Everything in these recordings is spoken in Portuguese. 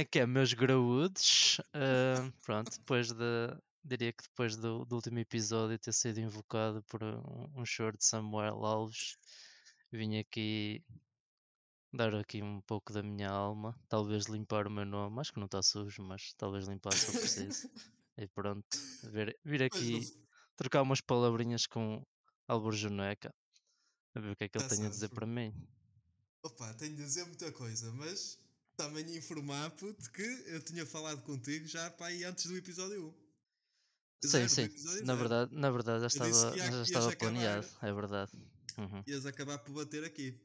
é que é, meus graúdos? Uh, pronto, depois de. Diria que depois do, do, último episódio ter sido invocado por um, um choro de Samuel Alves, vim aqui dar aqui um pouco da minha alma, talvez limpar o meu nome, acho que não está sujo, mas talvez limpar se eu preciso. e pronto, vir, vir aqui trocar umas palavrinhas com Albor Juneca, a ver o que é que ele tem a dizer para mim. Opa, tenho de dizer muita coisa, mas também informar, puto, que eu tinha falado contigo já para aí antes do episódio 1. Sim, sim. Na verdade, na verdade já estava, já estava planeado, é verdade. Uhum. Ias acabar por bater aqui.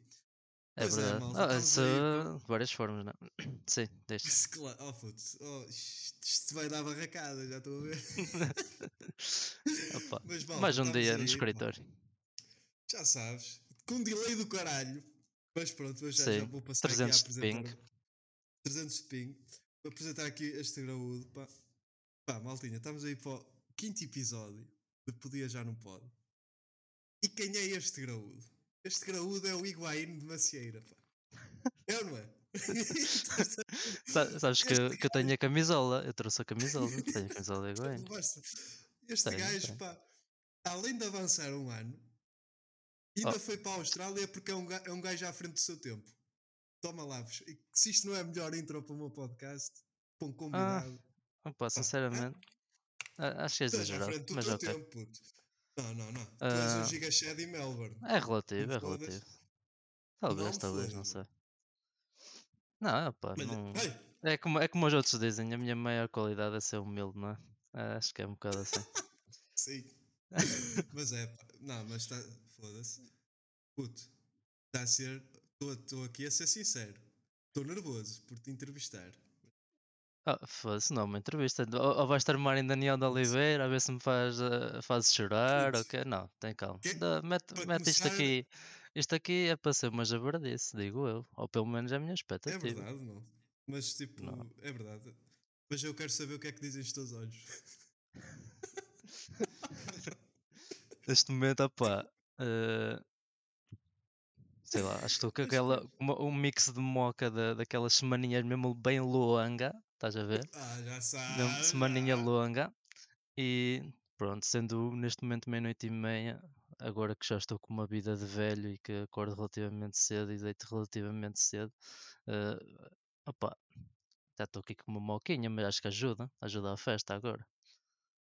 É pois é, verdade. É, malta, ah, isso, aí, várias formas, não é? Sim, deixa. Claro, oh, putz, oh, isto vai dar barracada, já estou a ver. Opa, Mas, malta, mais um dia aí, no escritório. Já sabes, com um delay do caralho. Mas pronto, mas já, já vou passar 300 aqui a apresentar. De ping. 300 de ping. Vou apresentar aqui este graúdo. Pá. pá, maltinha, estamos aí para o quinto episódio de Podia Já Não Pode. E quem é este graúdo? Este graúdo é o Higuaín de Macieira, pá. É ou não é? Sabes que, que eu tenho a camisola, eu trouxe a camisola, tenho a camisola de Higuaín. Este tenho, gajo, tenho. pá, além de avançar um ano, ainda oh. foi para a Austrália porque é um, gajo, é um gajo à frente do seu tempo. Toma lá, se isto não é a melhor intro para o meu podcast, para um ah, combinado. Ah, opa, sinceramente, ah, acho que é exagerado. Mas ok. Tempo, puto. Não, não, não. Tu és um ah, Gigashed em Melbourne. É relativo, é relativo. Talvez, não talvez, não sei. Não, pá, Mas, não... É, como, é como os outros dizem, a minha maior qualidade é ser humilde, não é? é acho que é um bocado assim. Sim. mas é. Não, mas está. Foda-se. Puto, está a ser. Estou aqui a ser sincero. Estou nervoso por te entrevistar. Ah, foda-se, não, uma entrevista. Ou, ou vais tramar em Daniel de Oliveira a ver se me faz, uh, faz chorar, ok? Não, tem calma. Da, mete, mete isto aqui. Isto aqui é para ser uma jabardice, digo eu. Ou pelo menos é a minha é expectativa. É verdade, não. Mas tipo, não. é verdade. Mas eu quero saber o que é que dizem os teus olhos. Neste momento, opá. Uh, sei lá, acho que estou com aquela, um mix de moca da, daquelas semaninhas mesmo bem loanga estás a ver? Ah, já sabes. Semaninha longa. E pronto, sendo neste momento meia-noite e meia, agora que já estou com uma vida de velho e que acordo relativamente cedo e deito relativamente cedo, uh, opa, já estou aqui com uma moquinha, mas acho que ajuda, ajuda a festa agora.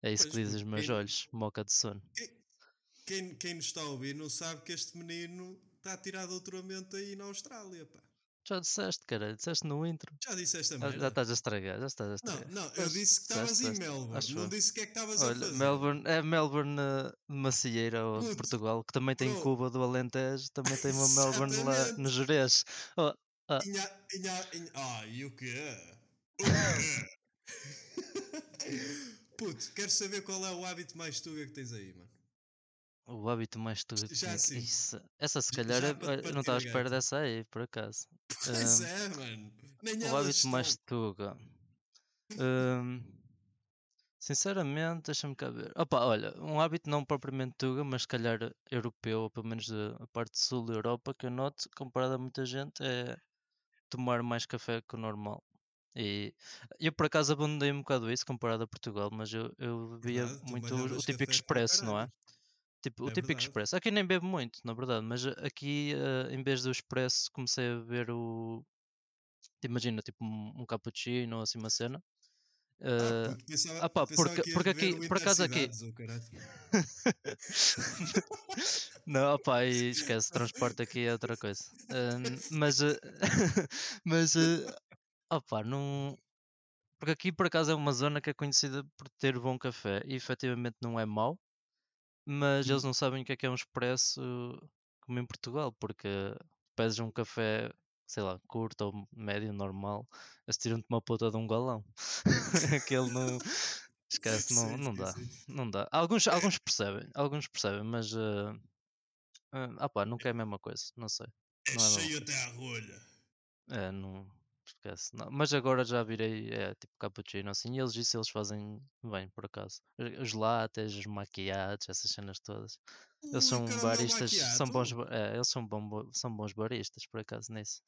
É isso pois, que dizem os meus quem, olhos, moca de sono. Quem, quem, quem nos está a ouvir não sabe que este menino está tirado doutoramento aí na Austrália, pá. Já disseste, cara, disseste no intro. Já disseste a merda. Já, já estás a estragar, já estás a estragar. Não, não, eu disse que estavas em Melbourne, Acho não disse que é que estavas a fazer. Melbourne, é Melbourne de Macieira, ou de Portugal, que também tem Cuba do Alentejo, também tem uma Melbourne lá no Jerez. Oh, ah. Inha, inha, inha. Ah, e o quê? O quê? Puto, quero saber qual é o hábito mais tuga que tens aí, mano. O hábito mais Já sim. Isso, essa se calhar eu, eu não estava à espera dessa aí, por acaso. Pois um, é, mano. Nem o hábito mais tuga. Um, sinceramente, deixa-me cá ver. Opa, olha, um hábito não propriamente tuga, mas se calhar europeu, ou pelo menos da parte sul da Europa, que eu noto, comparado a muita gente, é tomar mais café que o normal. E eu por acaso abandonei um bocado isso comparado a Portugal, mas eu, eu bebia muito o típico expresso, não é? Tipo, o é típico verdade. expresso. Aqui nem bebo muito, na verdade, mas aqui uh, em vez do expresso comecei a beber o. Imagina, tipo um, um cappuccino ou assim uma cena. Uh, ah, puto, pensava, ah, pá, porque, porque aqui, por acaso aqui. não, opá, e esquece, transporte aqui é outra coisa. Uh, mas, uh, mas, uh, opá, não. Porque aqui por acaso é uma zona que é conhecida por ter bom café e efetivamente não é mau mas eles hum. não sabem o que é que é um expresso como em Portugal, porque pedes um café, sei lá, curto ou médio, normal, eles tiram-te uma puta de um galão. Aquele não. Esquece, não, não dá. Não dá. Alguns, alguns percebem, alguns percebem, mas. Uh, uh, ah pá, nunca é a mesma coisa, não sei. É não é cheio até a rolha. É, não. Não. Mas agora já virei é, tipo cappuccino assim. E eles isso eles fazem bem, por acaso. Os lattes, os maquiados, essas cenas todas. Eles são baristas, são bons, é, eles são, bom, são bons baristas, por acaso, nisso.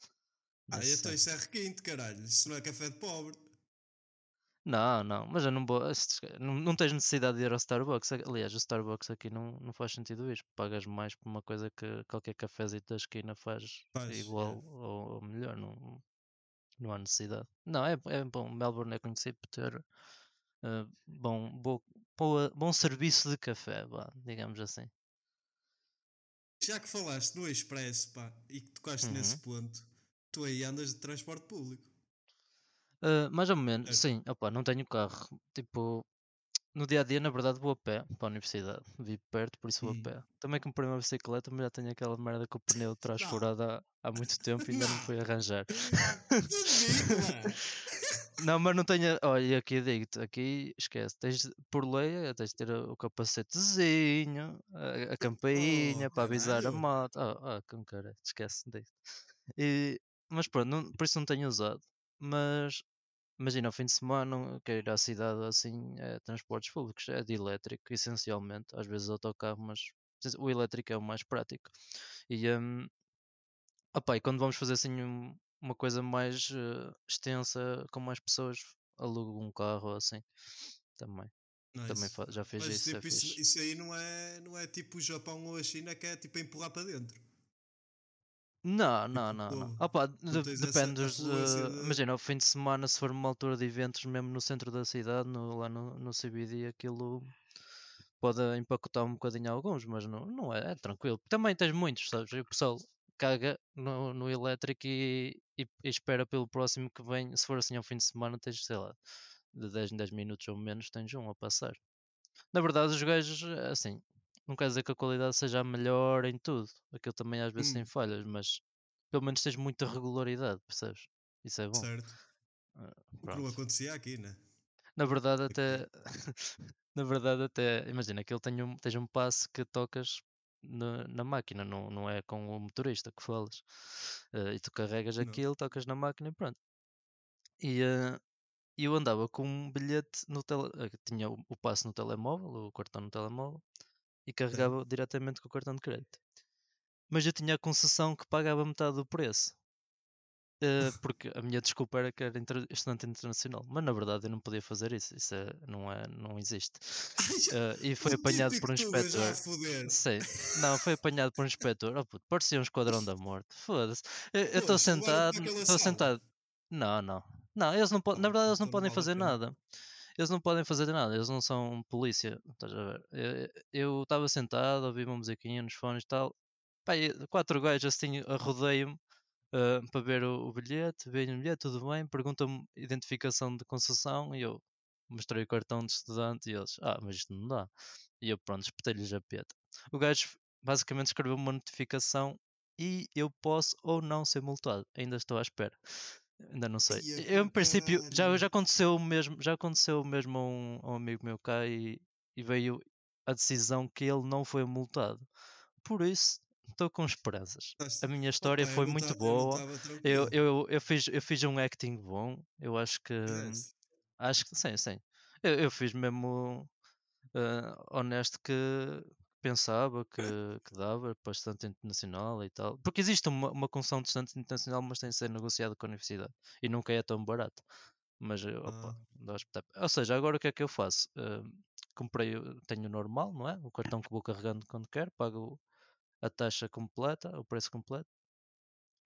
Ah, então isso é requinte, caralho. Isso não é café de pobre. Não, não, mas eu não vou. Não, não tens necessidade de ir ao Starbucks. Aliás, o Starbucks aqui não, não faz sentido isso. Pagas mais por uma coisa que qualquer cafezinho da esquina faz, faz igual é. ou, ou, melhor. Não, não há necessidade. Não, é, é bom. Melbourne é conhecido por ter uh, bom, bom, boa, bom serviço de café, bah, digamos assim. Já que falaste no Expresso pá, e que tocaste uhum. nesse ponto, tu aí andas de transporte público. Uh, mais ou menos, é. sim. Opa, não tenho carro. Tipo, no dia a dia, na verdade, vou a pé para a universidade. Vivo perto, por isso vou a pé. Também comprei uma bicicleta, mas já tenho aquela merda com o pneu de trás furado há, há, muito tempo e ainda não, não fui arranjar. não, mas não tenho. Olha, aqui digo-te, aqui esquece. Tens, por lei, tens de ter o capacetezinho, a, a campainha oh, para avisar a moto. Ah, oh, oh, com cara, esquece disso. Mas pronto, não, por isso não tenho usado. Mas imagina, ao fim de semana, quero ir à cidade assim, é transportes públicos, é de elétrico, essencialmente, às vezes autocarro, mas o elétrico é o mais prático. E, um, opa, e quando vamos fazer assim um, uma coisa mais uh, extensa, com mais pessoas, alugo um carro assim, também. Nice. Também já fez mas, isso, tipo, é isso, isso, aí não é, não é tipo o Japão ou a China que é tipo empurrar para dentro. Não, não, não, não. Opa, de, depende dos. Uh. Imagina, ao fim de semana, se for uma altura de eventos mesmo no centro da cidade, no, lá no, no CBD, aquilo pode empacotar um bocadinho alguns, mas não, não é, é tranquilo. Também tens muitos, sabes? E o pessoal caga no, no elétrico e, e, e, espera pelo próximo que vem. Se for assim ao fim de semana, tens, sei lá, de 10 em 10 minutos ou menos, tens um a passar. Na verdade, os gajos, assim, não quer dizer que a qualidade seja a melhor em tudo. Aquilo também às vezes hum. tem falhas, mas pelo menos tens muita regularidade, percebes? Isso é bom. Certo. Uh, não acontecia aqui, né? Na verdade, até. na verdade, até. Imagina que ele tem um, tens um passe que tocas na, na máquina, não, não é com o motorista que falas. Uh, e tu carregas não. aquilo, tocas na máquina e pronto. E uh, eu andava com um bilhete no tele... Uh, tinha o, o passe no telemóvel, o cartão no telemóvel, e carregava diretamente com o cartão de crédito. Mas eu tinha a concessão que pagava metade do preço. Uh, porque a minha desculpa era que era inter estudante internacional, mas na verdade eu não podia fazer isso, isso é, não, é, não existe. Uh, e foi apanhado por um inspetor. Sim, não, foi apanhado por um inspetor. Oh, puto, parecia um esquadrão da morte. Foda-se. Eu estou sentado, estou sentado. Não, não, não, eles não na verdade eles não podem fazer nada eles não podem fazer nada, eles não são polícia. Estás a ver? Eu estava sentado, ouvi uma musiquinha nos fones e tal. Pá, quatro gajos assim rodeio-me uh, para ver o, o bilhete, veem o bilhete, tudo bem, perguntam-me identificação de concessão e eu mostrei o cartão de estudante e eles, ah, mas isto não dá. E eu, pronto, espetei-lhes a peta. O gajo basicamente escreveu uma notificação e eu posso ou não ser multado. Ainda estou à espera. Ainda não sei. Eu, em princípio, já, já aconteceu o mesmo, já aconteceu mesmo a um, a um amigo meu cá e, e veio a decisão que ele não foi multado. Por isso, estou com esperanças. A minha história Opa, foi muito boa. Eu, eu, eu, fiz, eu fiz um acting bom. Eu acho que. Yes. Acho que sim, sim. Eu, eu fiz mesmo uh, honesto que, pensava que, que dava para estudante internacional e tal. Porque existe uma, uma concessão de estudante internacional, mas tem de ser negociado com a universidade. E nunca é tão barato. Mas, eh, opa, ah. ou seja, agora o que é que eu faço? Uh, comprei, tenho o normal, não é? O cartão que vou carregando quando quero, pago a taxa completa, o preço completo.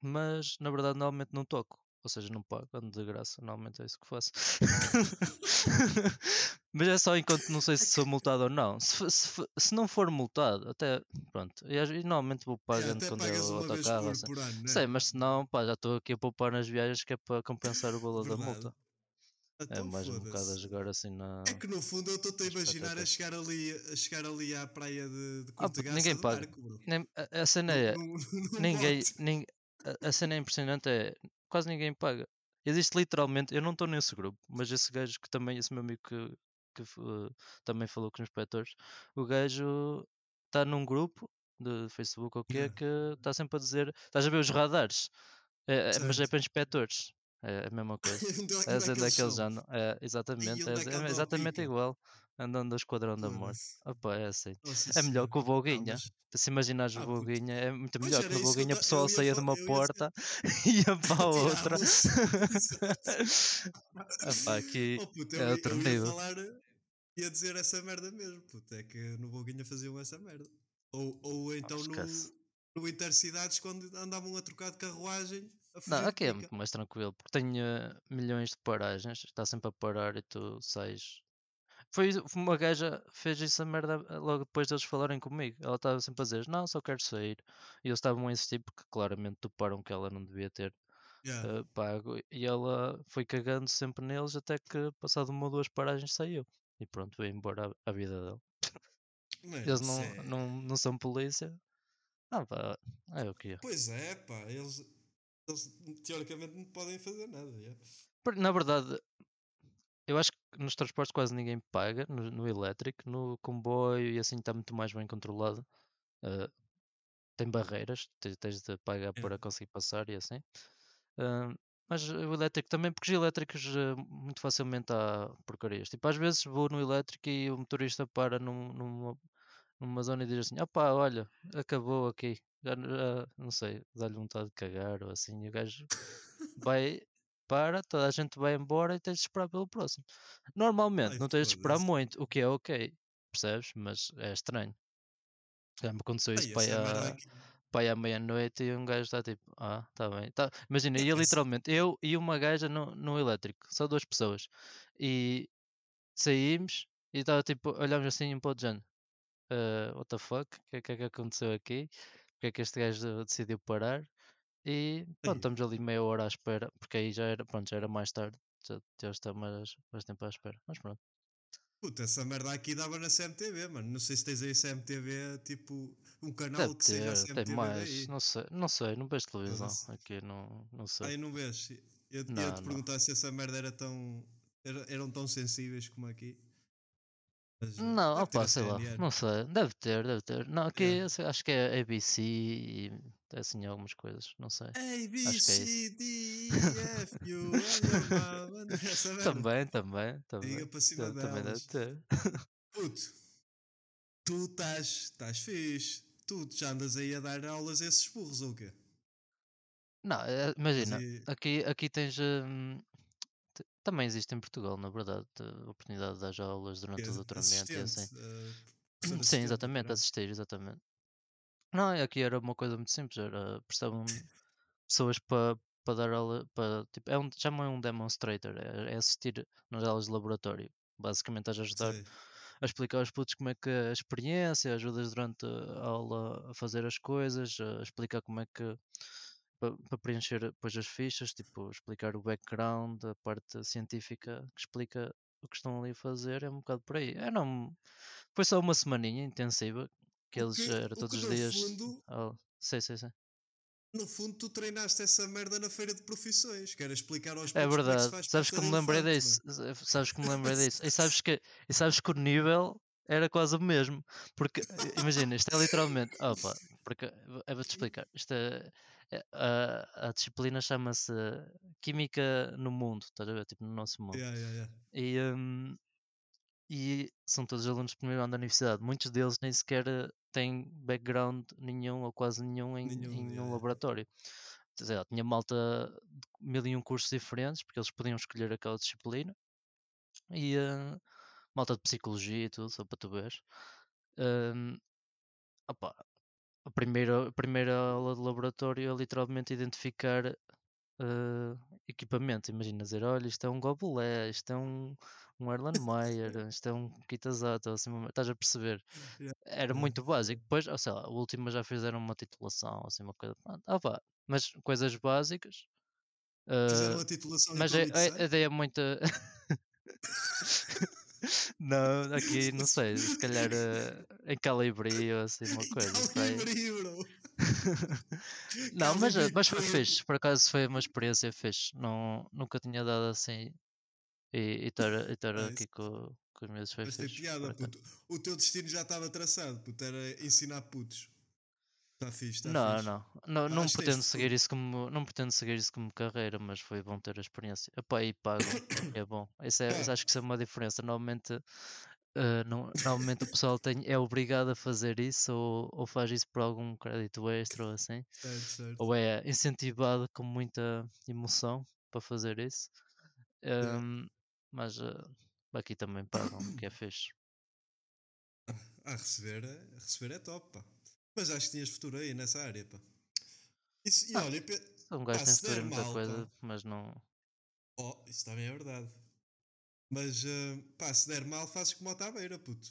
Mas, na verdade, normalmente não toco. Ou seja, não pago, ando de graça, normalmente é isso que faço. Mas é só enquanto não sei se sou multado ou não. Se, se, se não for multado, até pronto. E, normalmente vou pagando quando eu autocarro. Assim. Por ano, né? Sei, mas se não, pá, já estou aqui a poupar nas viagens que é para compensar o valor da multa. É então, é mais um bocado a jogar assim na. É que no fundo eu estou a imaginar a chegar, ali, a chegar ali à praia de, de ah, Ninguém paga. Nem, a, a, cena é. Não, não, ninguém, ninguém, a, a cena é impressionante é quase ninguém paga. Existe literalmente, eu não estou nesse grupo, mas esse gajo que também, esse meu amigo que, que uh, também falou com os inspectores, o gajo está num grupo de Facebook ou o que é que está sempre a dizer, estás a ver os radares, é, é, mas é para inspectores. É a mesma coisa. é daqueles já não. É, exatamente, é, é exatamente igual. andando ao esquadrão da morte. Opa, é assim. É melhor que o Boguinha. Mas... Se imaginares ah, o Boguinha, é muito melhor que o Boguinha, a pessoa saía de uma porta e ia para a outra. Opa, aqui oh, é outro nível. Ia dizer essa merda mesmo, puto, é que no Boguinha faziam essa merda. Ou, ou então no, no Intercidades quando andavam a trocar de carruagem. Não, aqui é muito mais tranquilo, porque tenho uh, milhões de paragens, está sempre a parar e tu sais. Foi uma gaja fez essa merda eh, logo depois deles falarem comigo. Ela estava sempre a dizer, não, só quero sair. E eles estavam a insistir porque claramente toparam que ela não devia ter yeah. uh, pago. E ela foi cagando sempre neles até que passado uma ou duas paragens saiu. E pronto, veio embora a, a vida dela. eles não, é... não, não são polícia, ah, pá, é o que é. Pois é, pá, eles, eles teoricamente não podem fazer nada. Yeah. Na verdade, eu acho que nos transportes quase ninguém paga, no, no elétrico, no comboio e assim está muito mais bem controlado. Uh, tem barreiras, tens, tens de pagar é. para conseguir passar e assim. Uh, mas o elétrico também, porque os elétricos uh, muito facilmente há porcarias. Tipo, às vezes vou no elétrico e o motorista para num, numa, numa zona e diz assim: opá, olha, acabou aqui, já, já não sei, dá-lhe vontade de cagar ou assim, e o gajo vai, para, toda a gente vai embora e tens de esperar pelo próximo. Normalmente Ai, não tens de esperar muito, o que é ok, percebes? Mas é estranho. Já me aconteceu isso Ai, para, a, para à meia-noite e um gajo está tipo, ah, está bem. Tá. Imagina, ia literalmente eu e uma gaja no, no elétrico, só duas pessoas, e saímos e estava tipo, olhámos assim um pouco de género uh, what the fuck, o que, que é que aconteceu aqui? Porque é que este gajo decidiu parar? E pronto, estamos ali meia hora à espera, porque aí já era, pronto, já era mais tarde, já, já está mais, mais tempo à espera, mas pronto. Puta, essa merda aqui dava na CMTV, mano. Não sei se tens aí CMTV, tipo, um canal Deve que ter, seja a CMTV. Tem mais, não sei, não sei, não vejo televisão aqui, não, não sei. Aí não vês. Eu ia te perguntar se essa merda era tão. Era, eram tão sensíveis como aqui. Mas, não, opa, sei lá, não sei, deve ter, deve ter. Não, aqui yeah. acho que é ABC e assim algumas coisas, não sei. A, B, acho C, D, E, F, U, Também, também, também. Liga para cima delas. Também deve ter. Puto, tu estás, estás fixe. Tu já andas aí a dar aulas a esses burros ou o quê? Não, eh, imagina, aqui, aqui tens. Hum, também existe em Portugal, na verdade, a oportunidade de dar aulas durante o doutoramento e assim. Uh, Sim, exatamente, assistir, exatamente. Não, aqui era uma coisa muito simples, era prestavam pessoas para para dar aula, para, tipo, é um, chamam um demonstrator, é, é, assistir nas aulas de laboratório. Basicamente estás a ajudar Sim. a explicar aos putos como é que é a experiência, ajudas durante a aula a fazer as coisas, a explicar como é que para, preencher depois as fichas, tipo, explicar o background, a parte científica que explica o que estão ali a fazer, é um bocado por aí. É, não, foi só uma semaninha intensiva, que eles que, era todos os dias. Fundo, oh, sei, sei, sei. No fundo, tu treinaste essa merda na feira de profissões, que era explicar aos É verdade, que é sabes que me lembrei disso. Sabes que me lembrei disso. E sabes que, e sabes que o nível era quase o mesmo. Porque, imagina, isto é literalmente. Opa, porque, eu vou-te explicar. Isto é, é, a, a disciplina chama-se Química no Mundo, estás a ver? Tipo, no nosso mundo. Yeah, yeah, yeah. E, um, e são todos alunos de primeiro ano da universidade. Muitos deles nem sequer têm background nenhum ou quase nenhum em, nenhum, em um laboratório. Dizer, tinha malta de mil e um cursos diferentes, porque eles podiam escolher aquela disciplina. E uh, malta de psicologia e tudo, só para tu veres. Um, opa, a primeira, a primeira aula de laboratório é literalmente identificar uh, equipamento. Imagina dizer, olha, isto é um Gobulé, isto é um, um Erlenmeyer, isto é um Kitazato, assim, estás a perceber? Era muito básico. Depois, ou sei lá, a última já fizeram uma titulação, assim, uma coisa. Ah, pá, mas coisas básicas. Uh, fizeram a titulação mas a, a, a ideia é muito. Não, aqui não sei, se calhar uh, em Calibri ou assim uma coisa. Calibri, bro. não, mas, mas foi fixe, por acaso foi uma experiência fixe. Não, nunca tinha dado assim e estar é aqui com, com os meus foi mas fixe. Piada, puto. O teu destino já estava traçado, puto, era ensinar putos. Está fixe, está não, fixe. Não, não, não pretendo seguir isso como não pretendo seguir isso como carreira, mas foi bom ter a experiência. Epá, e pago, é bom. Isso é, acho que isso é uma diferença. Normalmente Uh, não, normalmente o pessoal tem, é obrigado a fazer isso ou, ou faz isso por algum crédito extra ou assim. Certo, certo. Ou é incentivado com muita emoção para fazer isso. Um, yeah. Mas uh, aqui também pagam, que é fixe. A receber, a receber é top, pá. Mas acho que tinhas futuro aí nessa área, pá. Isso, e ah, olha, um gajo tem futuro em muita mal, coisa, pá. mas não. Oh, isso também é verdade. Mas, uh, pá, se der mal, fazes como a tabeira, puto.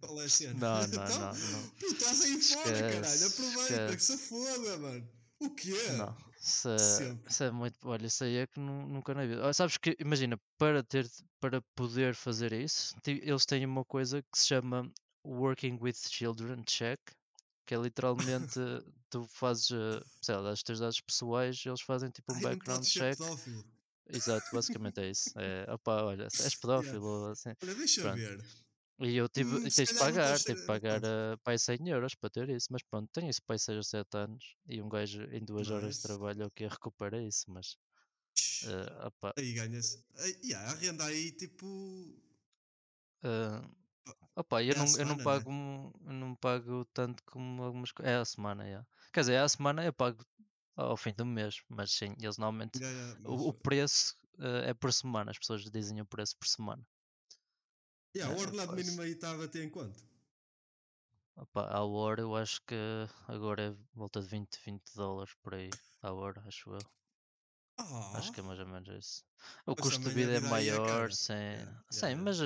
Qual é a cena? Não, não, então, não, não. Puto, estás aí fora, caralho. Aproveita, que se foda, mano. O quê? Não, isso é, isso é muito. Olha, isso aí é que nunca na vida. Sabes que, imagina, para, ter, para poder fazer isso, eles têm uma coisa que se chama Working with Children Check, que é literalmente tu fazes, eh, sei lá, os teus dados pessoais, eles fazem tipo um Ai, background check. Pedófilo. Exato, basicamente é isso. É, opa, olha, és pedófilo, yeah. assim. Olha, deixa Pronto. ver. E eu tive, hum, tens de pagar, tive de pagar uh, pai 100 euros para ter isso, mas pronto, tenho isso pai 6 ou 7 anos e um gajo em duas nice. horas de trabalho é o que recupera isso, mas uh, opa. aí ganha-se. Yeah, a renda aí tipo. Uh, opa, eu, é não, semana, eu não pago né? eu não pago tanto como algumas coisas. É a semana, yeah. quer dizer, é a semana eu pago ao fim do mês, mas sim, eles normalmente yeah, yeah, mas... o, o, preço uh, é por semana, as pessoas dizem o preço por semana. Yeah, o ordenado é, mínimo aí estava até em quanto? Opa, à hora eu acho que agora é volta de 20, 20 dólares por aí à hora, acho eu. Oh. Acho que é mais ou menos isso. O custo de vida, é, é maior, é sim, yeah, sim yeah, mas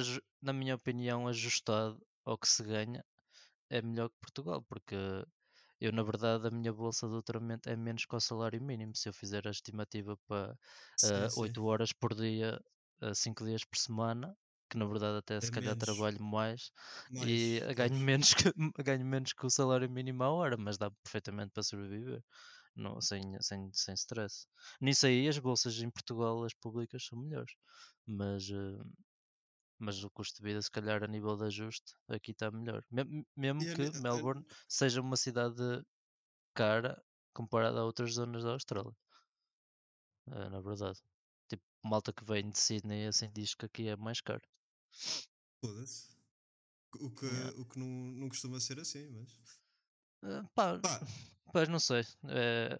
na minha opinião, ajustado ao que se ganha, é melhor que Portugal, porque eu, na verdade, a minha bolsa de doutoramento é menos que o salário mínimo. Se eu fizer a estimativa para uh, 8 horas por dia, uh, 5 dias por semana, que na verdade até é se calhar menos. trabalho mais, mais e ganho menos, que, ganho menos que o salário mínimo à hora, mas dá perfeitamente para sobreviver. Não, sem, sem, sem stress. Nisso aí as bolsas em Portugal, as públicas, são melhores. Mas, uh, mas o custo de vida, se calhar, a nível de ajuste, aqui está melhor. Mesmo, que Melbourne seja uma cidade cara comparada a outras zonas da Austrália. É, na verdade. Tipo, malta que vem de Sydney assim diz que aqui é mais caro. Foda-se. O que, yeah. o que não, não costuma ser assim, mas. Uh, pá, pá. Pois não sei. É,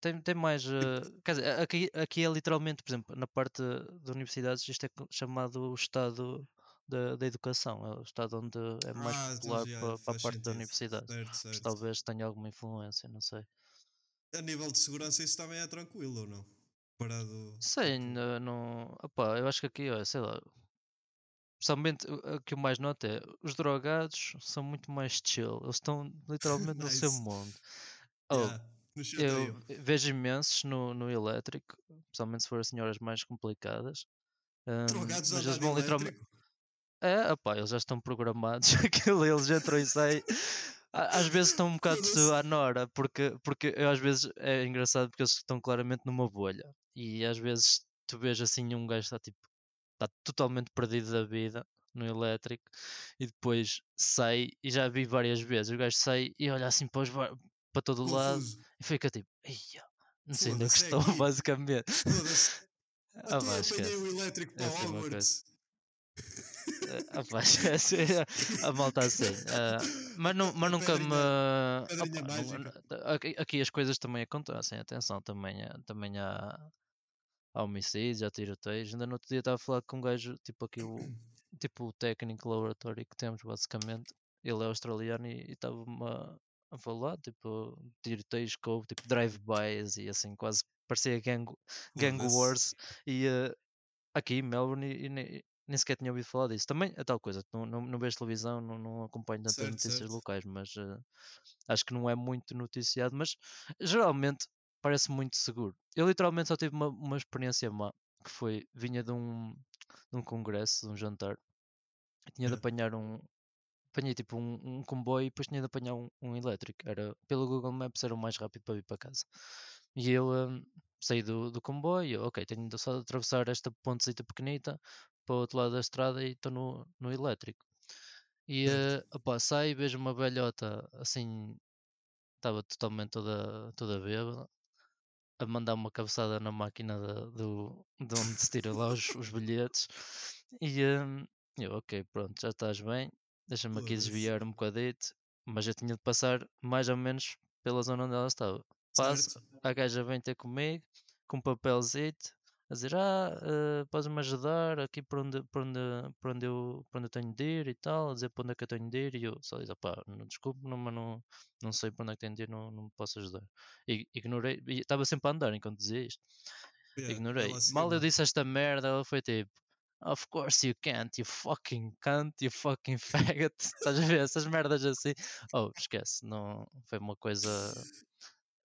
tem, tem mais. Uh, quer dizer, aqui, aqui é literalmente, por exemplo, na parte de universidades, isto é chamado o estado da, da educação, é o estado onde é mais ah, popular para, para a parte sentido. da universidade. Certo, certo. Talvez tenha alguma influência, não sei. A nível de segurança, isso também é tranquilo ou não? Parado. Sim, não. Opa, eu acho que aqui, ó, sei lá. Principalmente o que eu mais noto é os drogados são muito mais chill. Eles estão literalmente nice. no seu mundo. Oh, eu vejo imensos no, no elétrico, principalmente se forem senhoras mais complicadas. Um, Drogados mas eles vão literalmente. É, opá, eles já estão programados, aquilo eles entram e saem. Às vezes estão um bocado à nora, porque, porque eu, às vezes é engraçado porque eles estão claramente numa bolha. E às vezes tu vês assim um gajo está tipo está totalmente perdido da vida no elétrico e depois sai e já vi várias vezes o gajo sai e olha assim para, os, para todo o lado e fica tipo, não sei onde é que estou, basicamente. Ah, pá, apanhei o elétrico para é Hogwarts. Ah, pá, a malta assim. Uh, mas, não, mas nunca me. Opa, aqui, aqui, as coisas também acontecem, atenção, também, também há, há homicídios, há tiroteios. Ainda no outro dia estava a falar com um gajo, tipo aqui, o, tipo o técnico laboratório que temos, basicamente. Ele é australiano e estava-me a falar, tipo, tiroteios que houve, tipo drive-bys e assim, quase parecia gang, gang wars. E uh, aqui Melbourne e, nem, nem sequer tinha ouvido falar disso. Também é tal coisa, não, não, não vejo televisão, não, não acompanho tantas notícias certo. locais, mas uh, acho que não é muito noticiado, mas geralmente parece muito seguro. Eu literalmente só tive uma, uma experiência má, que foi, vinha de um, de um congresso, de um jantar, tinha de apanhar um, apanhei tipo um, um comboio e depois tinha de apanhar um, um, elétrico. Era, pelo Google Maps era o mais rápido para vir para casa. E eu um, saí do, do comboio, ok, tenho só de atravessar esta pontezita pequenita para o outro lado da estrada e estou no, no elétrico. E uh, opa, saio e vejo uma velhota assim, estava totalmente toda, toda bêbada, a mandar uma cabeçada na máquina de, do, de onde se tiram lá os, os bilhetes. E, um, Eu, ok, pronto, já estás bem. Deixa-me aqui desviar um bocadito. Mas eu tinha de passar mais ou menos pela zona onde ela estava. Passo, a gaja vem ter comigo, com um papelzito, a dizer, ah, uh, podes-me ajudar aqui por onde, por, onde, por, onde eu, por onde eu tenho de ir e tal, a dizer para onde é que eu tenho de ir, e eu só disse, pá, não, desculpe, não, mas não, não sei para onde é que tenho de ir, não, não me posso ajudar. E ignorei, e estava sempre a andar enquanto dizia isto. Yeah, ignorei. Mal eu disse esta merda, ela foi tipo, Of course you can't, you fucking can't, you fucking faggot. Estás a ver essas merdas assim? Oh, esquece, não foi uma coisa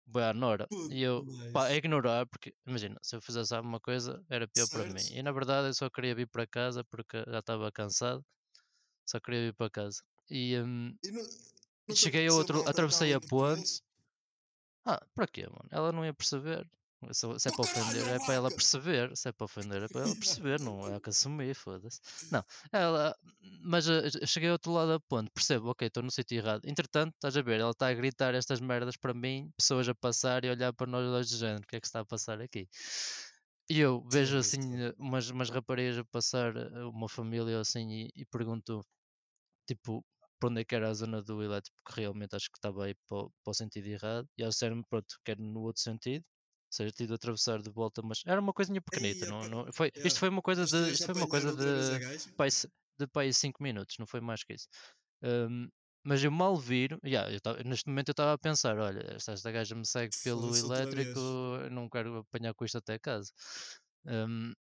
boa à Nora. E eu, pá, ignorar, porque imagina, se eu fizesse alguma coisa era pior certo. para mim. E na verdade eu só queria vir para casa porque já estava cansado, só queria vir para casa. E, um, e não, não cheguei a outro, atravessei a ponte. Ah, para quê, mano? Ela não ia perceber. Se, se é para ofender, é para ela perceber. Se é para ofender, é para ela perceber. Não é que assumir, foda-se. Não, ela. Mas uh, cheguei ao outro lado da ponte, percebo, ok, estou no sítio errado. Entretanto, estás a ver, ela está a gritar estas merdas para mim, pessoas a passar e olhar para nós dois de género. O que é que está a passar aqui? E eu vejo assim umas, umas raparigas a passar, eh, uma família assim, e, e pergunto, tipo, para onde é que era a zona do elétrico, porque realmente acho que estava aí para, para o sentido errado. E eles disseram-me, pronto, quero no outro sentido seja, tive de atravessar de volta, mas era uma coisinha pequenita, Ei, não, não, foi, isto foi uma coisa de, isto foi uma coisa de, pai, de pai 5 minutos, não foi mais que isso. Um, mas eu mal viro, yeah, eu tava, neste momento eu estava a pensar, olha, esta, esta gaja me segue pelo elétrico, não quero apanhar com isto até casa. Um,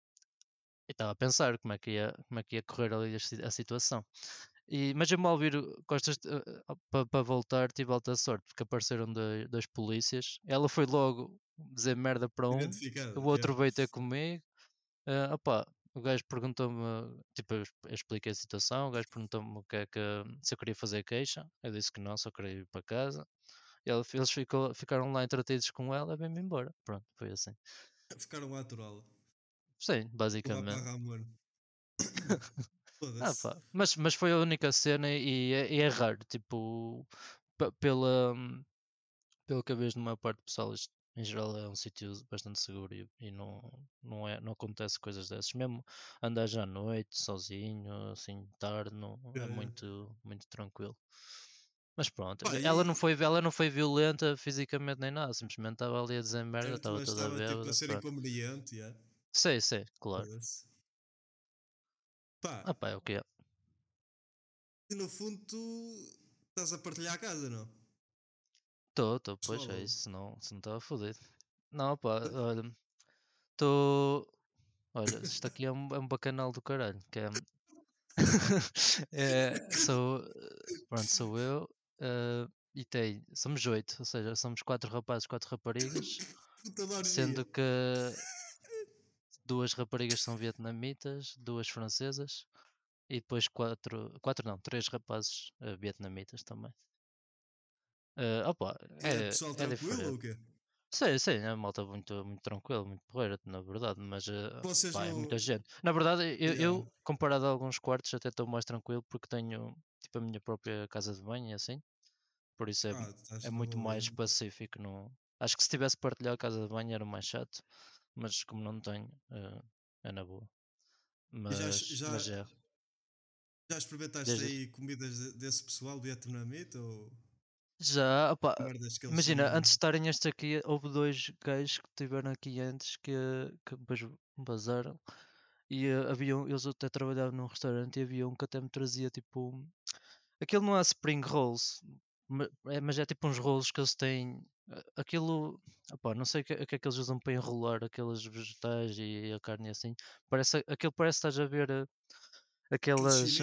e estava a pensar como é que ia, como é que ia correr ali a, a situação. E, mas eu mal viro costas uh, uh, para pa voltar, tive alta sorte, porque apareceram dois, dois polícias. Ela foi logo dizer merda para um, o outro veio ter comigo. Uh, opa, o gajo perguntou-me, tipo, eu expliquei a situação, o gajo perguntou-me o que é que, se eu queria fazer queixa, eu disse que não, só queria ir para casa. E ela, eles ficou, ficaram lá entretidos com ela e vem-me embora. Pronto, foi assim. Ficaram lá aturá-la. Sim, basicamente. ah, pá. Mas, mas foi a única cena e é, e é raro, tipo, pela, pelo que eu vejo numa parte do pessoal, isto em geral é um sítio bastante seguro e, e, não, não, é, não acontece coisas dessas. Mesmo andar já à noite, sozinho, assim, tarde, não, é, é muito, muito tranquilo. Mas pronto, Pá, ela, não foi, ela não foi violenta fisicamente nem nada, simplesmente estava ali a dizer merda, estava toda a ver. Tipo, a ser inconveniente, yeah. Sei, sei, claro. Pá. Ah, pá, é o que é. E no fundo tu estás a partilhar a casa, não? Estou, estou, pois é isso, senão, senão estava fodido. Não, pá, olha, estou. Olha, isto aqui é um, é um bacanal do caralho, que é. é sou. Pronto, sou eu. Uh, e tem. Somos oito, ou seja, somos quatro rapazes, quatro raparigas. sendo que duas raparigas são vietnamitas, duas francesas e depois quatro, quatro não, três rapazes uh, vietnamitas também. Uh, opa, é, é pessoal é tranquilo ou o quê? Sim, sim, é uma malta muito, muito tranquila, muito porreira, na verdade, mas uh, pá, é muita gente. Na verdade, eu, yeah. eu, comparado a alguns quartos, até estou mais tranquilo porque tenho tipo a minha própria casa de banho e assim. Por isso é, ah, é muito mais pacífico. No... Acho que se tivesse partilhado a casa de banho era mais chato, mas como não tenho, uh, é na boa. Mas já, já, mas é. Já experimentaste Desde... aí comidas desse pessoal vietnamita ou já, opa, imagina, antes de estarem estes aqui, houve dois gajos que estiveram aqui antes que, que depois bazaram e uh, havia um, eles até trabalhavam num restaurante e havia um que até me trazia tipo aquilo não é spring rolls mas é, mas é tipo uns rolls que eles têm eh, aquilo opa, não sei o que, que é que eles usam para enrolar aqueles vegetais e a carne assim. Parece, aquilo parece que estás a ver uh, aquelas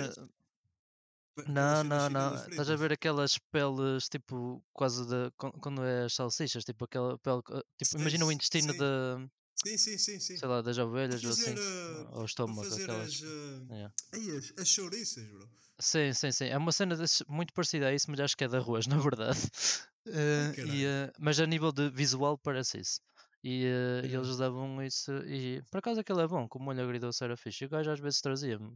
não, não, não. Estás a ver aquelas peles, tipo, quase de. Quando é as salsichas, tipo aquela pele. Tipo, imagina o intestino sim. de. Sim, sim, sim, sim. Sei lá, das ovelhas ou assim. Uh, ou estômago, aquelas. As, uh, yeah. as, as chouriças, bro. Sim, sim, sim. É uma cena desse, muito parecida a isso, mas acho que é de arroz, na verdade. Uh, e, uh, mas a nível de visual parece isso. E, uh, e eles davam isso. E por acaso aquele é bom, como o molho agridoce era fixe. E o gajo às vezes trazia-me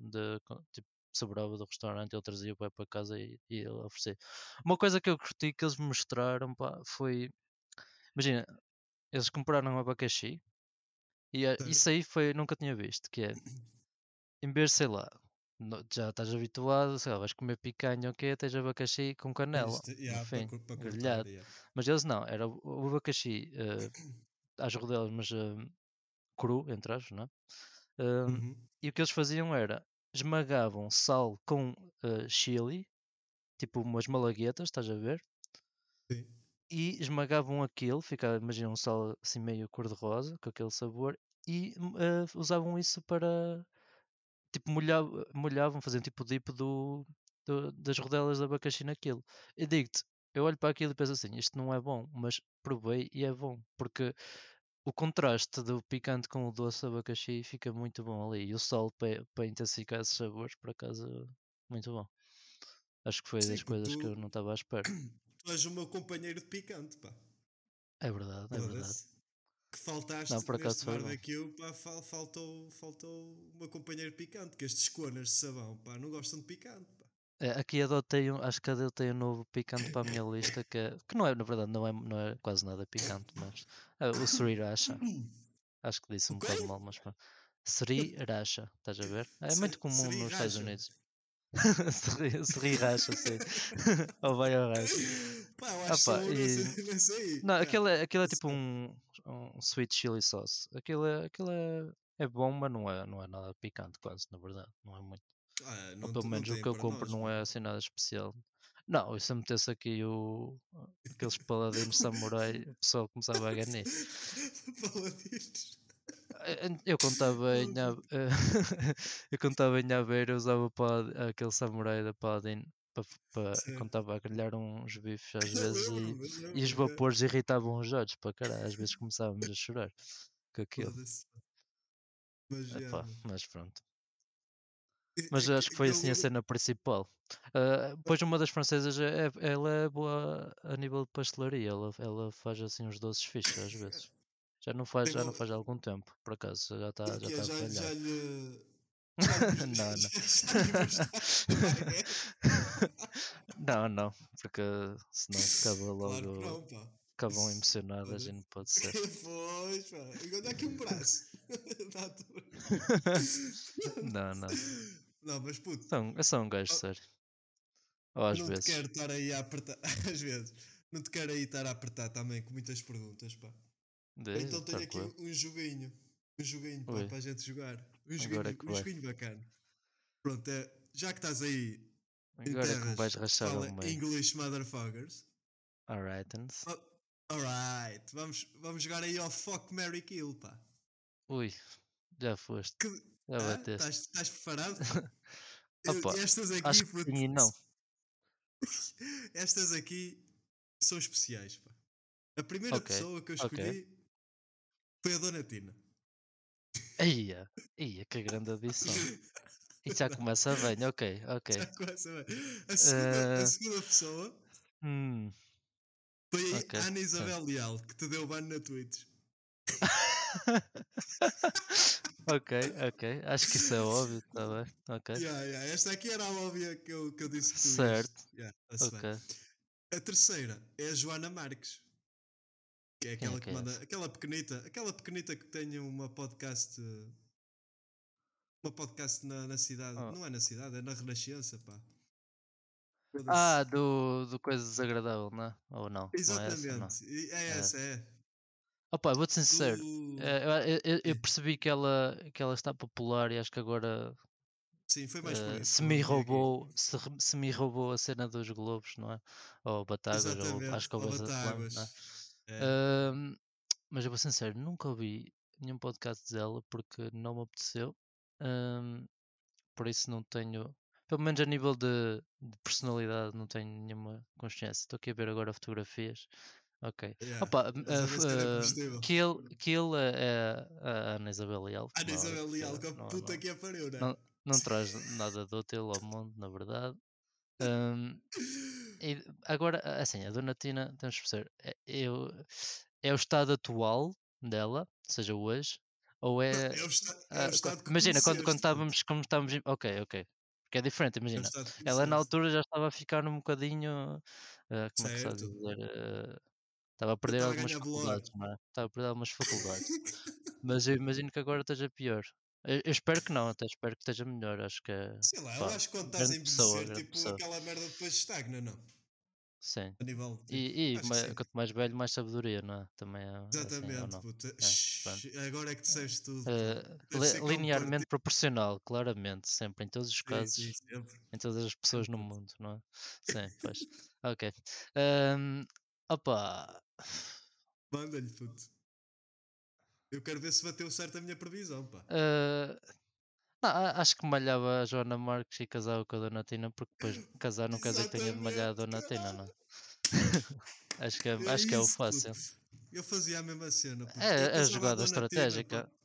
tipo sobrava do restaurante, ele trazia o para casa e, e ele oferecia. Uma coisa que eu curti que eles me mostraram pá, foi. Imagina, eles compraram um abacaxi e é, isso aí foi, nunca tinha visto, que é em vez, sei lá, já estás habituado, sei lá, vais comer picanha ou quê, tens abacaxi com canela, yeah, no fim, para, para grelhado. Yeah. Mas eles não, era o abacaxi uh, às rodelas, mas uh, cru, entre aspas, não é? Uh, uhum. E o que eles faziam era, esmagavam sal com uh, chili, tipo umas malaguetas, estás a ver? Sim. E esmagavam aquilo, ficava, imagina um sal assim meio cor-de-rosa, com aquele sabor, e uh, usavam isso para tipo molhavam, molhavam faziam tipo o dip do, do, das rodelas de abacaxi naquilo. E digo-te, eu olho para aquilo e penso assim, isto não é bom, mas provei e é bom, porque o contraste do picante com o doce abacaxi fica muito bom ali. E o sal para, para intensificar esses sabores, por acaso, muito bom. Acho que foi Sim, das coisas tu, que eu não estava à espera. Tu és o meu companheiro de picante, pá. É verdade, é verdade. Que faltaste não, por acaso neste barbecue, pá, faltou, faltou o meu companheiro picante, que estes conas de sabão, pá, não gostam de picante, aqui adotei, um, acho que adotei um novo picante para a minha lista, que, é, que não é, na verdade, não é, não é quase nada picante, mas é, o Sriracha. Acho que disse um bocado mal, mas pronto. Sriracha, estás a ver? É muito comum nos Estados Unidos. Sriracha, sim. Ou vai ao racha. Pá, eu acho Opa, e... não sei. Não, aquilo é, aquilo é tipo um, um sweet chili sauce. Aquilo, é, aquilo é, é bom, mas não é, não é nada picante, quase, na verdade. Não é muito. Ah, não, Ou pelo menos o que eu compro nós, não é assim nada especial. Não, e se eu metesse aqui o, aqueles paladinos samurai, o pessoal começava a ganhar. paladinos. Eu contava em eu contava em Aveiro, usava para aquele samurai da Paladin para, para contava a grelhar uns bifes às vezes e, e os vapores irritavam os olhos para caralho, às vezes começávamos a chorar com aquilo. Mas, mas pronto. Mas acho que foi assim a cena principal. Uh, depois uma das francesas, é, é, ela é boa a nível de pastelaria, ela, ela faz assim uns doces fixos às vezes. Já não faz, já não faz há algum tempo, por acaso, já está já está já, a já lhe... não, não. não, não, porque senão ficava logo. Claro não, Ficavam emocionadas e não pode ser. pois, pá. Onde é aqui um braço? não, não. Não, mas puto. São, é só um gajo oh, sério. Ou às não vezes. Não te quero estar aí a apertar. Às vezes. Não te quero aí estar a apertar também com muitas perguntas, pá. Então tenho aqui um joguinho. Um joguinho pá, para a gente jogar. Um joguinho, é um joguinho bacana. Pronto, é, já que estás aí. Agora terras, é que vais rachar fala English Motherfuckers. Alright, oh, Alright, vamos, vamos jogar aí ao Fuck Mary Kill, pá. Ui, já foste. Que, já ah, bateste. Estás preparado? Opa, estas aqui. Acho que sim, não. estas aqui são especiais, pá. A primeira okay, pessoa que eu escolhi okay. foi a Dona Tina. Ia, ia, que grande adição. E já começa bem, ok, ok. Já começa bem. A segunda, uh... a segunda pessoa hum. foi a okay. Ana Isabel Leal, que te deu ban na Twitch. ok, ok. Acho que isso é óbvio, tá bem. Ok. Yeah, yeah. Esta aqui era a óbvia que eu, que eu disse que tu Certo. Yeah, ok. A terceira é a Joana Marques. Que é aquela é que, que é manda. Essa? Aquela pequenita. Aquela pequenita que tem uma podcast. Uma podcast na, na cidade. Oh. Não é na cidade, é na Renascença, pá. Ah, do, do coisa desagradável, não é? Ou não? Exatamente. Não é essa, não. É, é essa, é. Opa, vou-te ser sincero. Do... Eu, eu, eu, percebi que ela, que ela está popular e acho que agora Sim, foi mais por isso. se me roubou, se, se, me roubou a cena dos Globos, não é? Ou Batáguas, ou acho que houve essa plano, não é? é. Uh, mas eu vou ser sincero, nunca ouvi nenhum podcast dela porque não me apeteceu. Um, por isso não tenho, pelo menos a nível de, de, personalidade, não tenho nenhuma consciência. Estou aqui a ver agora fotografias. Ok. Yeah. Opa, uh, uh, Kill, Kill é a Ana Isabel Leal. Ana Isabel Leal, que a puta não, que apariu, né? não, não traz nada de útil ao mundo, na verdade. Um, e agora, assim, a Dona Tina, temos que perceber, é, eu, é o estado atual dela, seja hoje, ou é. é, é estado uh, Imagina, quando, quando estávamos, como estávamos. Ok, ok. Porque é diferente, é imagina. É ela na altura já estava a ficar um bocadinho. Uh, como certo. é que se a dizer? Uh, estava a perder algumas faculdades, não é? Estava a perder algumas faculdades. Mas eu imagino que agora esteja pior. Eu, eu, espero que não, até espero que esteja melhor. Acho que é. Sei lá, pá, eu acho que quando estás a envelhecer, tipo, pessoa. aquela merda depois estagna, não? Sim. A nível, tipo, e, e mais, quanto mais velho, mais sabedoria, não é? Também é. Exatamente, assim, é, agora é que disseste tudo. Uh, linearmente tipo proporcional, claramente, sempre, em todos os casos, sim, sim, em todas as pessoas no mundo, não é? Sim, pois. ok. Um, opa. Manda-lhe, puto. Eu quero ver se bateu certo a minha previsão, pá. Uh, não, acho que malhava a Joana Marques e casava com a Donatina, porque depois casar não quer dizer que tenha de malhar a Donatina, não é? acho que é, é acho que é o fácil. Eu fazia a mesma cena. É, é a jogada estratégica. É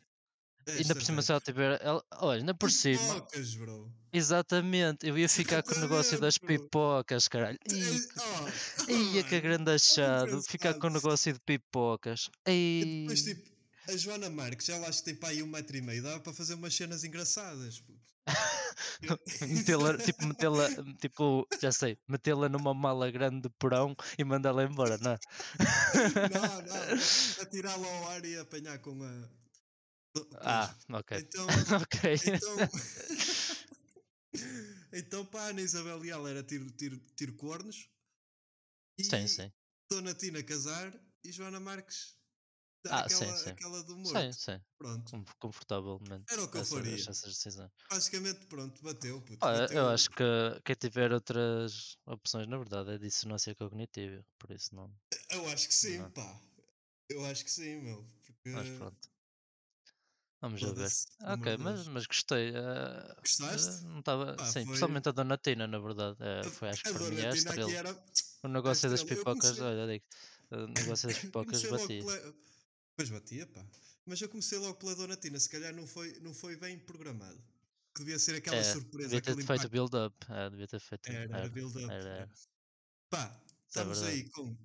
ainda por cima, se ela tiver. Ela, olha, ainda por cima. Pipocas, bro. Exatamente, eu ia ficar com o negócio das pipocas, caralho. Ia, oh, que grande achado. Ficar com o negócio de pipocas. E depois, tipo, a Joana Marques, ela acho que tem para aí um metro e meio, dava para fazer umas cenas engraçadas. metê-la, tipo, metê-la, tipo, já sei, metê-la numa mala grande de porão e mandá-la embora, não é? não, não, atirá-la ao ar e apanhar com a. Ah, ok. Então, okay. então, então pá, Ana Isabel Leal era tiro, tiro, tiro cornos. E sim, sim. Dona Tina casar e Joana Marques ah, aquela, sim, sim. aquela do humor. Sim, sim. Pronto. Confortavelmente. Era o que eu faria. Essas Basicamente, pronto, bateu. Puto, ah, bateu. Eu acho que quem tiver outras opções, na verdade, é dissonância cognitiva. Por isso não. Eu acho que sim, não. pá. Eu acho que sim, meu. Porque... Mas pronto. Vamos a ver. Ok, mas, mas gostei. Uh, Gostaste? Não estava. Sim, foi... principalmente a Donatina, na verdade. Uh, foi acho que para mim a estrela. Era... O negócio das pipocas, comecei... olha, digo. O negócio das pipocas batia. Pois batia, pá. Mas eu comecei logo pela Donatina, se calhar não foi, não foi bem programado. Que devia ser aquela é, surpresa. Devia ter feito build-up. É, devia ter feito. Era, era build-up. Era, era. Pá, é estamos é aí com.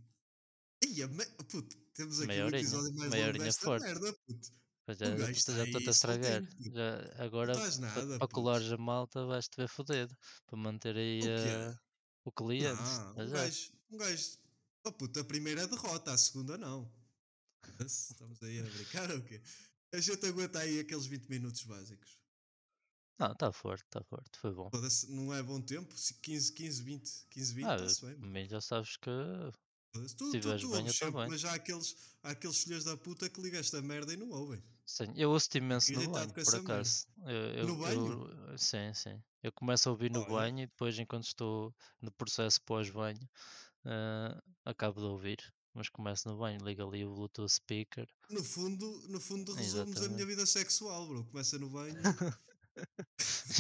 Ia, me... puto, temos aqui um episódio mais longo desta forte. merda, puto. Já, já estou a estragar. Já, agora, nada, para colares a malta, vais-te ver fodido. Para manter aí o, uh, o cliente. Não, um, gajo, um gajo. Oh, puto, a primeira derrota, a segunda não. Estamos aí a brincar ou quê? A gente aguenta aí aqueles 20 minutos básicos. Não, está forte, está forte, foi bom. Não é bom tempo? 15, 15, 20, 15, 20, ah, está-se bem. Também já sabes que. Tu, tu, tu, bem, sempre, mas há aqueles, há aqueles filhos da puta que ligam esta merda e não ouvem. Sim, eu ouço imenso no banho, por acaso. Eu, eu, no banho? Eu, sim, sim. Eu começo a ouvir no oh, banho é? e depois, enquanto estou no processo pós-banho, uh, acabo de ouvir mas começo no banho, liga ali o Bluetooth speaker. No fundo, no fundo resumes a minha vida sexual, bro. Começa no banho.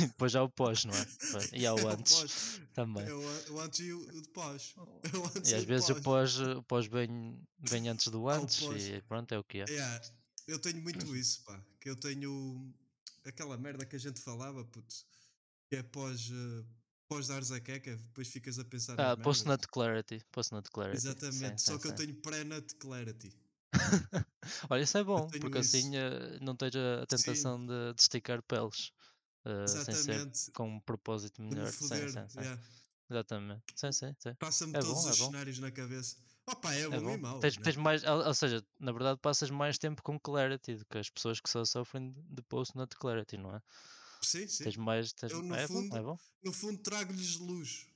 e depois há o pós, não é? E há o é antes o também. É o, antes e o depois. É e às vezes o pós, o pós vem, vem antes do antes e pronto, é o que é. Yeah. Eu tenho muito isso, pá. Que eu tenho aquela merda que a gente falava, puto. Que é pós, uh, pós dares a queca, depois ficas a pensar. Ah, post-nut clarity. Post-nut clarity. Exatamente, sim, só sim, que sim. eu tenho pré-nut clarity. Olha, isso é bom, porque isso. assim não tens a tentação de, de, esticar peles. Uh, Exatamente. Ser com um propósito melhor. Foder, sim, sim, yeah. Exatamente. Sim, sim, sim. Passa-me é todos bom, os é cenários na cabeça. Opa, é, é bom, bom, e mau. Tens, né? tens mais, ou, seja, na verdade passas mais tempo com clarity do que as pessoas que só sofrem de post-nut clarity, não é? Sim, sim. Tens mais. Tens... Eu, no, é fundo, bom, é bom? no fundo, trago-lhes luz.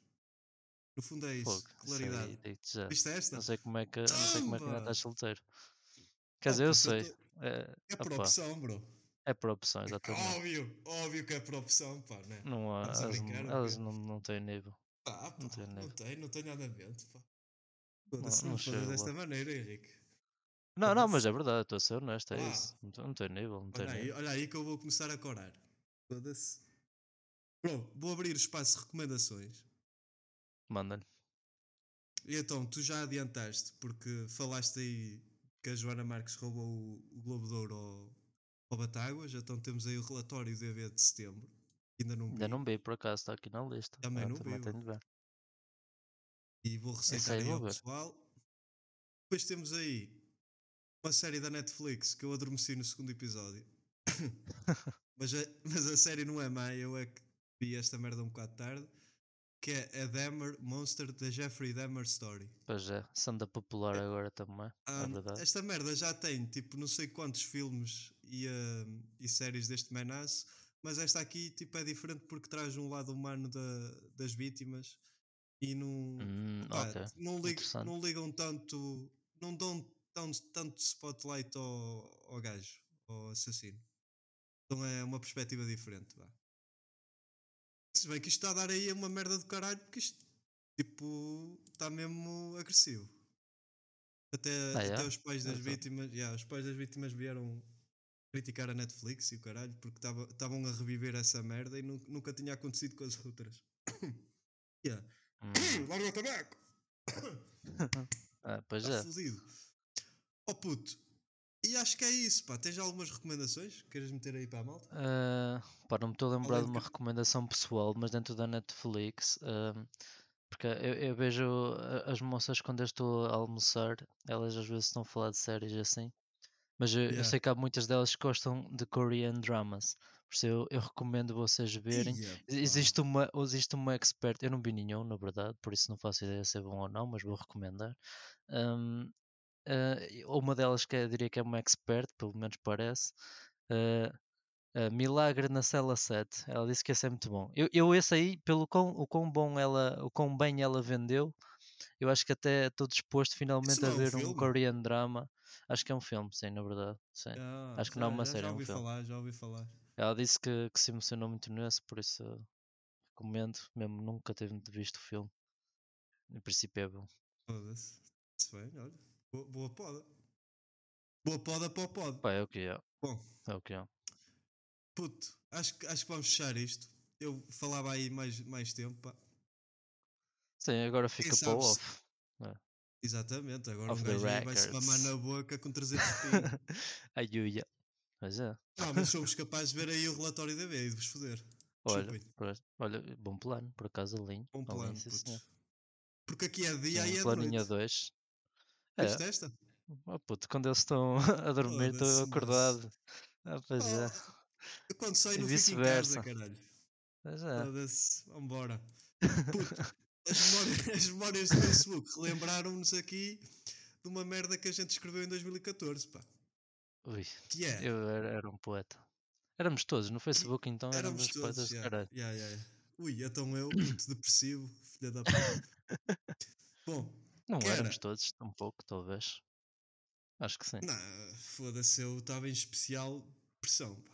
No fundo é isso. Fogo, claridade. Sei, Viste esta? Não sei como é que, não sei como é que ainda estás solteiro. Quer dizer, eu sei. É, é por opa. opção, bro. É por opção, exatamente. Óbvio, óbvio que é por opção, pá, né? Não há, elas, brincar, elas não, não têm nível. Ah, pá, não, tem, não tem, não tem nada a mente, pá. Não, não chega desta maneira, Henrique. Não, não, mas é verdade, estou a ser honesto, é ah, isso. Não, não tem nível, não tem olha nível. Aí, olha aí que eu vou começar a corar. Foda-se. Bro, vou abrir o espaço de recomendações. Manda-lhe. E então, tu já adiantaste, porque falaste aí que a Joana Marques roubou o, Globo de Ouro ao, ao Batáguas, então temos aí o relatório do EV de setembro. Ainda não vi. Ainda não vi, por acaso, está aqui na lista. Também não também vi. Tenho de ver. E vou receitar aí, aí ao pessoal. Depois temos aí uma série da Netflix que eu adormeci no segundo episódio. mas, a, mas a série não é má, eu é que vi esta merda um bocado tarde. Que é a Dahmer Monster da Jeffrey Dahmer Story. Pois é, da popular é, agora também. Um, é verdade. Esta merda já tem tipo não sei quantos filmes e, uh, e séries deste menace, mas esta aqui tipo, é diferente porque traz um lado humano da, das vítimas e não, hum, opa, okay. não, lig, não ligam tanto, não dão tanto, tanto spotlight ao, ao gajo, ao assassino. Então é uma perspectiva diferente. Vá. Se bem que isto está a dar aí uma merda do caralho, porque isto tipo está mesmo agressivo. Até, ah, até é? os pais das vítimas, yeah, os pais das vítimas vieram criticar a Netflix e o caralho, porque estavam a reviver essa merda e nunca tinha acontecido com as outras. yeah. Hum. Larga o tabaco! ah, pois tá é. Fudido. Oh puto, e acho que é isso, pá. Tens algumas recomendações? Queres meter aí para a malta? Uh, pá, não me estou a lembrar de uma que... recomendação pessoal, mas dentro da Netflix. Uh, porque eu, eu, vejo as moças quando eu estou a almoçar, elas às vezes estão a falar de séries assim. Mas eu, yeah. eu sei que há muitas delas que gostam de Korean dramas. Por isso eu, eu recomendo vocês verem. Yeah, existe, uma, existe uma expert, eu não vi nenhum, na verdade, por isso não faço ideia se é bom ou não, mas vou recomendar. Um, uh, uma delas que eu diria que é uma expert, pelo menos parece. Uh, uh, Milagre na cela 7. Ela disse que esse é muito bom. Eu, eu esse aí, pelo quão, o quão bom ela, o quão bem ela vendeu, eu acho que até estou disposto finalmente a é ver um, um Korean drama. Acho que é um filme, sim, na verdade. Sim. Ah, acho que não é uma já, série, já é um filme. Falar, já ouvi falar. Ela disse que, que se emocionou muito nesse, por isso recomendo, mesmo nunca ter visto o filme. Em princípio é bom. Foda-se. Bem, olha. Boa, boa poda. Boa poda para o pod. Pá, é o que é. Bom. É o que é. Puto, acho, acho que vamos fechar isto. Eu falava aí mais, mais tempo, pá. Sim, agora fica para o off. É. Exatamente, agora off um gajo vai se mamar na boca com 300 ping. Ai, uia. Mas é. Não, mas somos capazes de ver aí o relatório da B e de vos foder. Olha, olha, bom plano, por acaso alinho. Bom plano, alinho, Porque aqui é dia e é noite. a dois. É. Viste esta? Oh, puto, quando eles estão a dormir, estou oh, acordado. Ah, pois é. Eu quando saio não fico em casa, caralho. Pois é. Foda-se, vambora. Puto, as memórias, as memórias do Facebook relembraram-nos aqui de uma merda que a gente escreveu em 2014, pá. Ui, que é? eu era, era um poeta. Éramos todos no Facebook, então éramos, éramos poetas yeah, caralho. Yeah, yeah, Ui, então eu, muito depressivo, filha da puta. Bom, não éramos todos, um pouco, talvez. Acho que sim. Não, foda-se, eu estava em especial pressão. Pá.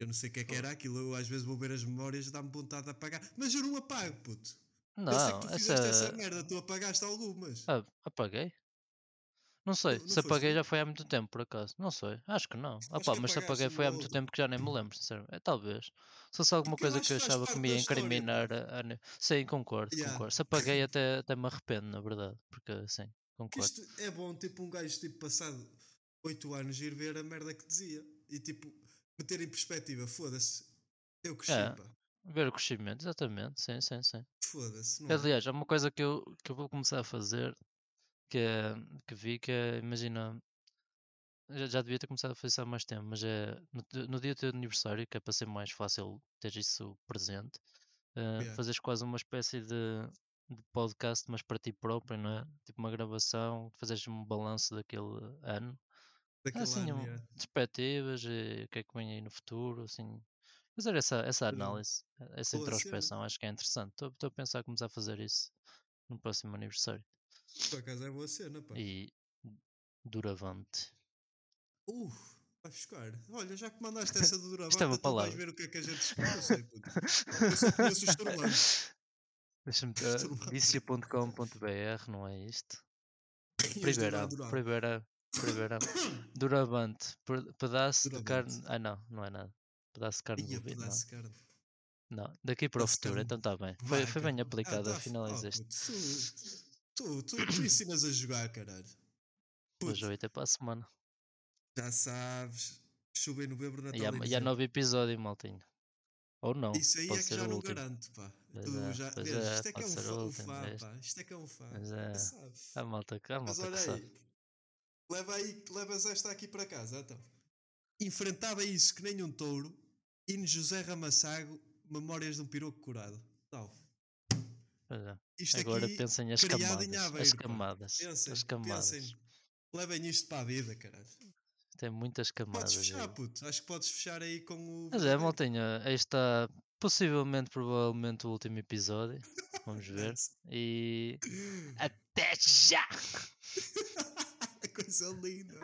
Eu não sei o que é que era aquilo. Eu às vezes vou ver as memórias e dá-me vontade de apagar. Mas eu não apago, puto. Não, eu sei que tu fizeste essa, essa merda, tu apagaste algumas. Ah, apaguei? Não sei, não, não se apaguei já foi há muito tempo, por acaso. Não sei, acho que não. Ah, pá, mas se apaguei foi há muito tempo que já nem me lembro, sinceramente. É, talvez. Se fosse alguma Porque coisa que eu achava que me ia incriminar. A, a... Sim, concordo, yeah. concordo. Se apaguei até, até me arrependo, na verdade. Porque sim, concordo. isto é bom, tipo, um gajo tipo, passado 8 anos ir ver a merda que dizia e tipo, meter em perspectiva, foda-se, eu cresci, é. pá. Ver o crescimento, exatamente, sim, sim, sim. Foda-se. Aliás, é uma coisa que eu, que eu vou começar a fazer que, que vi que é, imagina, já, já devia ter começado a fazer isso há mais tempo, mas é no, no dia do teu aniversário, que é para ser mais fácil ter isso presente, uh, yeah. fazes quase uma espécie de, de, podcast, mas para ti próprio, não é? Tipo uma gravação, fazes um balanço daquele ano. Daquele assim, ano, um, yeah. perspectivas e o que é que vem aí no futuro, assim. Fazer essa, essa análise, essa introspeção, acho que é interessante. Estou a pensar em começar a fazer isso no próximo aniversário. Por acaso é boa cena, pá. E Duravante. Uh, vai buscar. Olha, já que mandaste essa do Duravante, é então vais ver o que é que a gente escolhe. Eu sei, puto. Eu só conheço os turmantes. Deixa-me ver. Vicia.com.br, não é isto? Primeira, primeira, primeira. Duravante. Pedaço de carne. Ah, não, não é nada. Pedaço de carne de bovino. Pedaço de carne. Não, daqui para o futuro, então está bem. Foi, foi bem aplicado, ah, tá, afinal oh, existe. Tu, tu, tu ensinas a jogar, caralho. Hoje até para a semana. Já sabes. Chuva em novembro, Natal e há, e há novo episódio, maltinho. Ou não. Isso aí é que já não garanto, pá. Tu é, já, vês, é, isto é que é um fã, um fã pá. Isto é que é um fã. Mas é. Sabes. A malta, a malta Mas olha aí, sabe. leva aí, levas esta aqui para casa, então. Enfrentava isso que nem um touro. Ino José Ramassago, Memórias de um Piroco Curado. Tal. É. Isto Agora aqui, pensem as camadas. Aveiro, as camadas. Pensem, as camadas. Pensem, levem isto para a vida, caralho. Tem muitas camadas. Podes fechar, aí. puto. Acho que podes fechar aí com o. Mas é, maltinha. Aí está possivelmente, provavelmente, o último episódio. Vamos ver. E. Até já! Coisa linda!